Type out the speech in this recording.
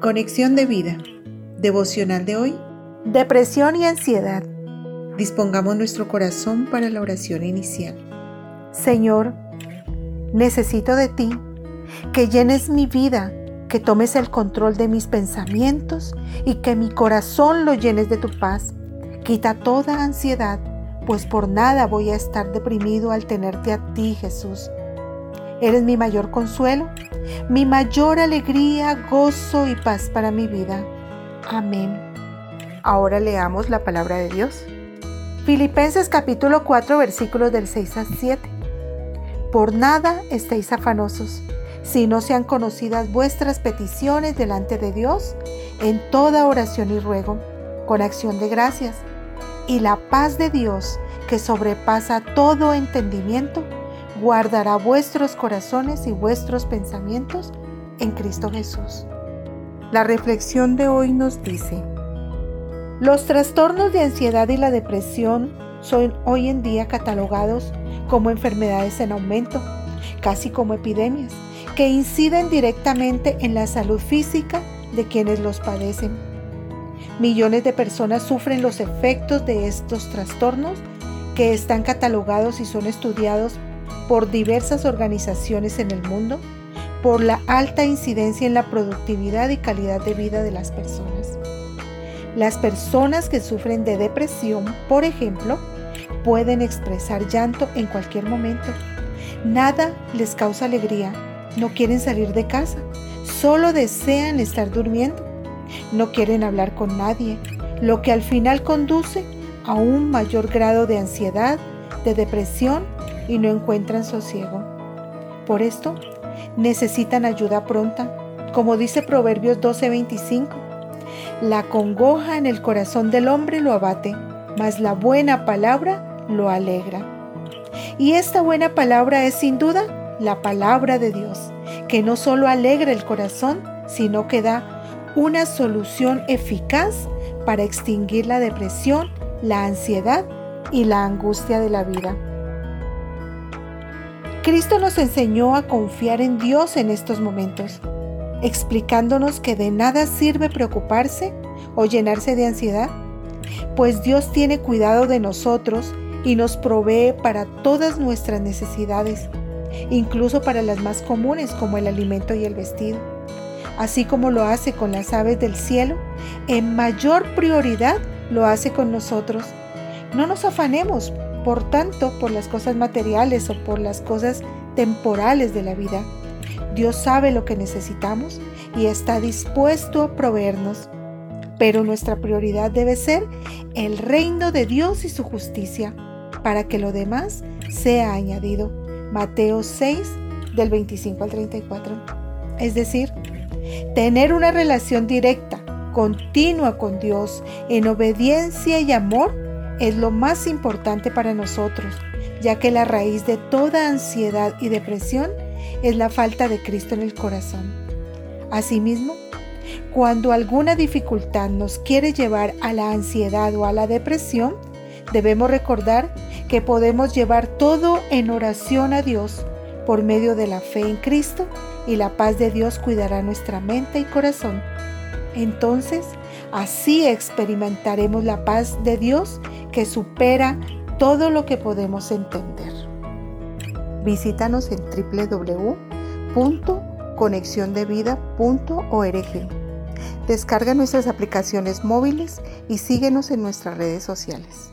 Conexión de vida. Devocional de hoy. Depresión y ansiedad. Dispongamos nuestro corazón para la oración inicial. Señor, necesito de ti, que llenes mi vida, que tomes el control de mis pensamientos y que mi corazón lo llenes de tu paz. Quita toda ansiedad, pues por nada voy a estar deprimido al tenerte a ti, Jesús. Eres mi mayor consuelo, mi mayor alegría, gozo y paz para mi vida. Amén. Ahora leamos la palabra de Dios. Filipenses capítulo 4 versículos del 6 al 7. Por nada estéis afanosos, si no sean conocidas vuestras peticiones delante de Dios en toda oración y ruego, con acción de gracias. Y la paz de Dios, que sobrepasa todo entendimiento, guardará vuestros corazones y vuestros pensamientos en Cristo Jesús. La reflexión de hoy nos dice, los trastornos de ansiedad y la depresión son hoy en día catalogados como enfermedades en aumento, casi como epidemias, que inciden directamente en la salud física de quienes los padecen. Millones de personas sufren los efectos de estos trastornos que están catalogados y son estudiados por diversas organizaciones en el mundo por la alta incidencia en la productividad y calidad de vida de las personas. Las personas que sufren de depresión, por ejemplo, pueden expresar llanto en cualquier momento. Nada les causa alegría, no quieren salir de casa, solo desean estar durmiendo, no quieren hablar con nadie, lo que al final conduce a un mayor grado de ansiedad, de depresión y no encuentran sosiego. Por esto, necesitan ayuda pronta, como dice Proverbios 12:25. La congoja en el corazón del hombre lo abate, mas la buena palabra lo alegra. Y esta buena palabra es sin duda la palabra de Dios, que no solo alegra el corazón, sino que da una solución eficaz para extinguir la depresión, la ansiedad y la angustia de la vida. Cristo nos enseñó a confiar en Dios en estos momentos, explicándonos que de nada sirve preocuparse o llenarse de ansiedad, pues Dios tiene cuidado de nosotros y nos provee para todas nuestras necesidades, incluso para las más comunes como el alimento y el vestido. Así como lo hace con las aves del cielo, en mayor prioridad lo hace con nosotros. No nos afanemos por tanto, por las cosas materiales o por las cosas temporales de la vida. Dios sabe lo que necesitamos y está dispuesto a proveernos. Pero nuestra prioridad debe ser el reino de Dios y su justicia, para que lo demás sea añadido. Mateo 6 del 25 al 34. Es decir, tener una relación directa, continua con Dios, en obediencia y amor, es lo más importante para nosotros, ya que la raíz de toda ansiedad y depresión es la falta de Cristo en el corazón. Asimismo, cuando alguna dificultad nos quiere llevar a la ansiedad o a la depresión, debemos recordar que podemos llevar todo en oración a Dios por medio de la fe en Cristo y la paz de Dios cuidará nuestra mente y corazón. Entonces, así experimentaremos la paz de Dios que supera todo lo que podemos entender. Visítanos en www.conexiondevida.org. Descarga nuestras aplicaciones móviles y síguenos en nuestras redes sociales.